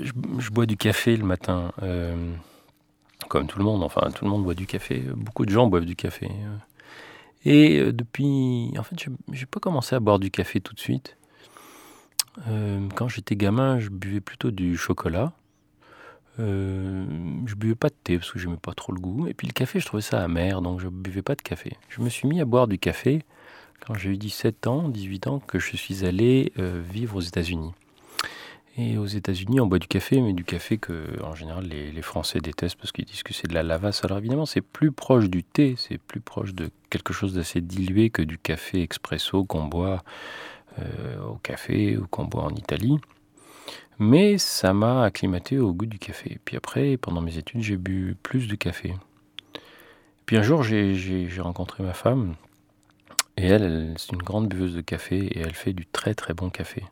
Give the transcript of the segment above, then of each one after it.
je, bois du café le matin, euh, comme tout le monde. Enfin, tout le monde boit du café. Beaucoup de gens boivent du café. euh. Et euh, depuis, en fait, j'ai pas commencé à boire du café tout de suite. Quand j'étais gamin, je buvais plutôt du chocolat. Euh, je buvais pas de thé parce que j'aimais pas trop le goût. Et puis le café, je trouvais ça amer, donc je buvais pas de café. Je me suis mis à boire du café quand j'ai eu 17 ans, 18 ans, que je suis allé vivre aux États-Unis. Et aux États-Unis, on boit du café, mais du café que, en général, les, Français détestent parce qu'ils disent que c'est de la lavasse. Alors évidemment, c'est plus proche du thé, c'est plus proche de quelque chose d'assez dilué que du café expresso qu'on boit euh, au café ou qu'on boit en Italie. Mais ça m'a acclimaté au goût du café. Puis après, pendant mes études, j'ai bu plus de café. Puis un jour, j'ai rencontré ma femme. Et elle, elle c'est une grande buveuse de café et elle fait du très très bon café.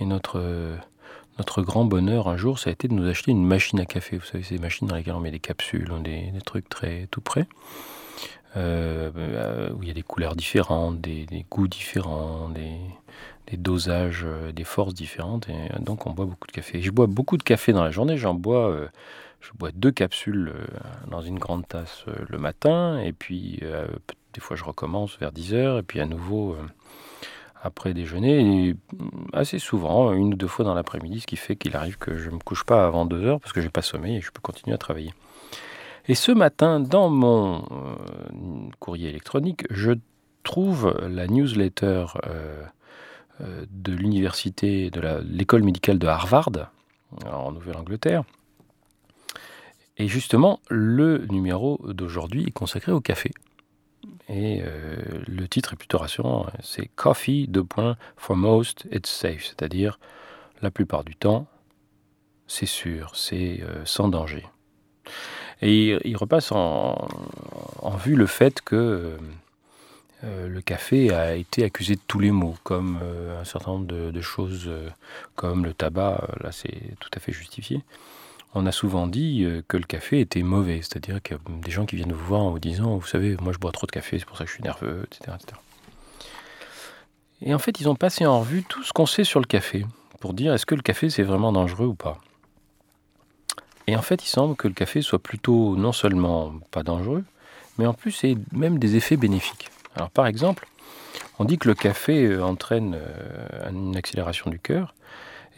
Et notre, notre grand bonheur un jour, ça a été de nous acheter une machine à café. Vous savez, ces machines dans lesquelles on met des capsules, des, trucs très tout près, euh, euh, où il y a des couleurs différentes, des, goûts différents, des, dosages, euh, des forces différentes. Et donc on boit beaucoup de café. Je bois beaucoup de café dans la journée. J'en bois, je bois deux capsules dans une grande tasse le matin, et puis des fois je recommence vers 10 heures, et puis à nouveau après déjeuner, et mm, assez souvent, une ou deux fois dans l'après-midi, ce qui fait qu'il arrive que je ne me couche pas avant 2 heures parce que j'ai pas sommeil et je peux continuer à travailler. Et ce matin, dans mon euh, courrier électronique, je trouve la newsletter euh, euh, de l'université, de l'école médicale de Harvard, en Nouvelle-Angleterre. Et justement, le numéro d'aujourd'hui est consacré au café. Et euh, le titre est plutôt rassurant. hein. C'est Coffee, deux points, for most, it's safe. C'est-à-dire, la plupart du temps, c'est sûr, c'est euh, sans danger. Et il, repasse en, vue le fait que euh, le café a été accusé de tous les maux, comme un certain nombre de, choses, comme le tabac, là c'est tout à fait justifié. On a souvent dit euh, que le café était mauvais, c'est-à-dire qu'il y a des gens qui viennent vous voir en vous disant, vous savez, moi je bois trop de café, c'est pour ça que je suis nerveux, etc. Et en fait, ils ont passé en revue tout ce qu'on sait sur le café, pour dire est-ce que le café c'est vraiment dangereux ou pas? Et en fait, il semble que le café soit plutôt non seulement pas dangereux, mais en plus ait même des effets bénéfiques. Alors par exemple, on dit que le café euh, entraîne euh, une accélération du cœur,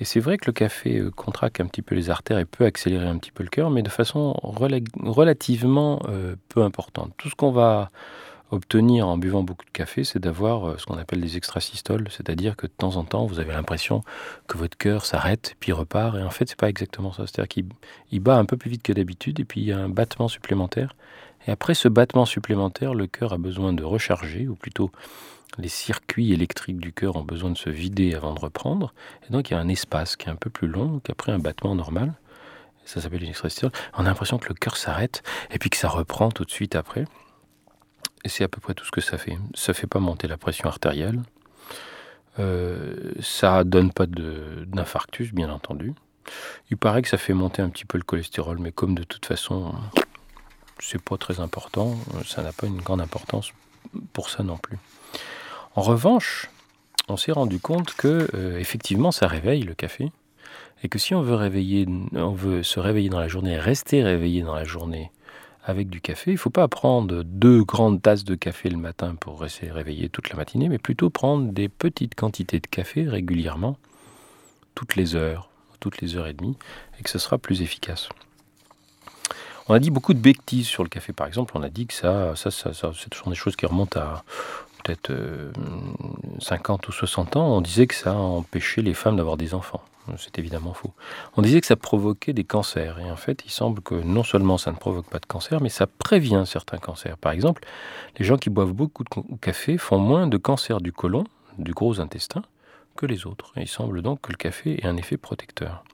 et c'est vrai que le café euh, contracte un petit peu les artères et peut accélérer un petit peu le cœur, mais de façon rela- relativement euh, peu importante. Tout ce qu'on va obtenir en buvant beaucoup de café, c'est d'avoir euh, ce qu'on appelle des extrasystoles, c'est-à-dire que de temps en temps, vous avez l'impression que votre cœur s'arrête, puis repart, et en fait, c'est pas exactement ça. C'est-à-dire qu'il il bat un peu plus vite que d'habitude, et puis il y a un battement supplémentaire. Et après ce battement supplémentaire, le cœur a besoin de recharger, ou plutôt les circuits électriques du cœur ont besoin de se vider avant de reprendre. Et donc il y a un espace qui est un peu plus long qu'après un battement normal. Ça s'appelle une extrasystole. On a l'impression que le cœur s'arrête et puis que ça reprend tout de suite après. Et c'est à peu près tout ce que ça fait. Ça fait pas monter la pression artérielle. Euh, ça donne pas d'infarctus, bien entendu. Il paraît que ça fait monter un petit peu le cholestérol, mais comme de toute façon, c'est pas très important, ça n'a pas une grande importance pour ça non plus. En revanche, on s'est rendu compte que euh, effectivement ça réveille le café et que si on veut se réveiller dans la journée, rester réveillé dans la journée avec du café, il ne faut pas prendre deux grandes tasses de café le matin pour rester réveillé toute la matinée, mais plutôt prendre des petites quantités de café régulièrement, toutes les heures, toutes les heures et demie, et que ce sera plus efficace. On a dit beaucoup de bêtises sur le café, par exemple. On a dit que ça, ça, ça, des choses qui remontent à peut-être euh, 50 ou 60 ans. On disait que ça empêchait les femmes d'avoir des enfants. C'est évidemment faux. On disait que ça provoquait des cancers. Et en fait, il semble que non seulement ça ne provoque pas de cancer, mais ça prévient certains cancers. Par exemple, les gens qui boivent beaucoup de café font moins de cancer du côlon, du gros intestin, que les autres. Il semble donc que le café ait un effet protecteur.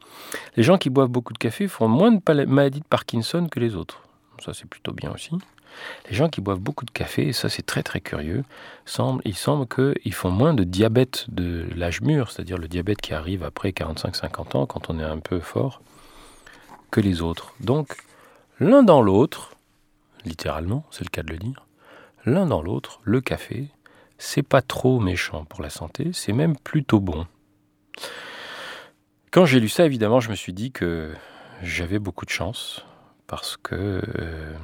Les gens qui boivent beaucoup de café font moins de maladies de Parkinson que les autres. Ça, c'est plutôt bien aussi. Les gens qui boivent beaucoup de café, et ça c'est très très curieux, semble, il semble qu'ils font moins de diabète de l'âge mûr, c'est-à-dire le diabète qui arrive après 45-50 ans quand on est un peu fort, que les autres. Donc, l'un dans l'autre, littéralement, c'est le cas de le dire, l'un dans l'autre, le café, c'est pas trop méchant pour la santé, c'est même plutôt bon. quand j'ai lu ça, évidemment, je me suis dit que j'avais beaucoup de chance parce que euh,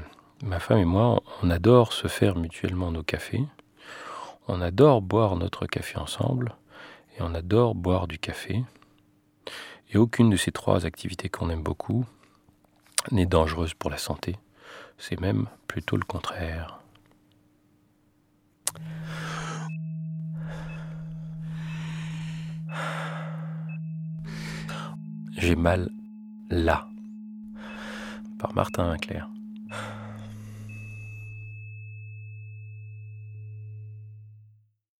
ma femme et moi, on adore se faire mutuellement nos cafés. On adore boire notre café ensemble et on adore boire du café. Et aucune de ces trois activités qu'on aime beaucoup n'est dangereuse pour la santé. C'est même plutôt le contraire. J'ai mal là. Par Martin Clair.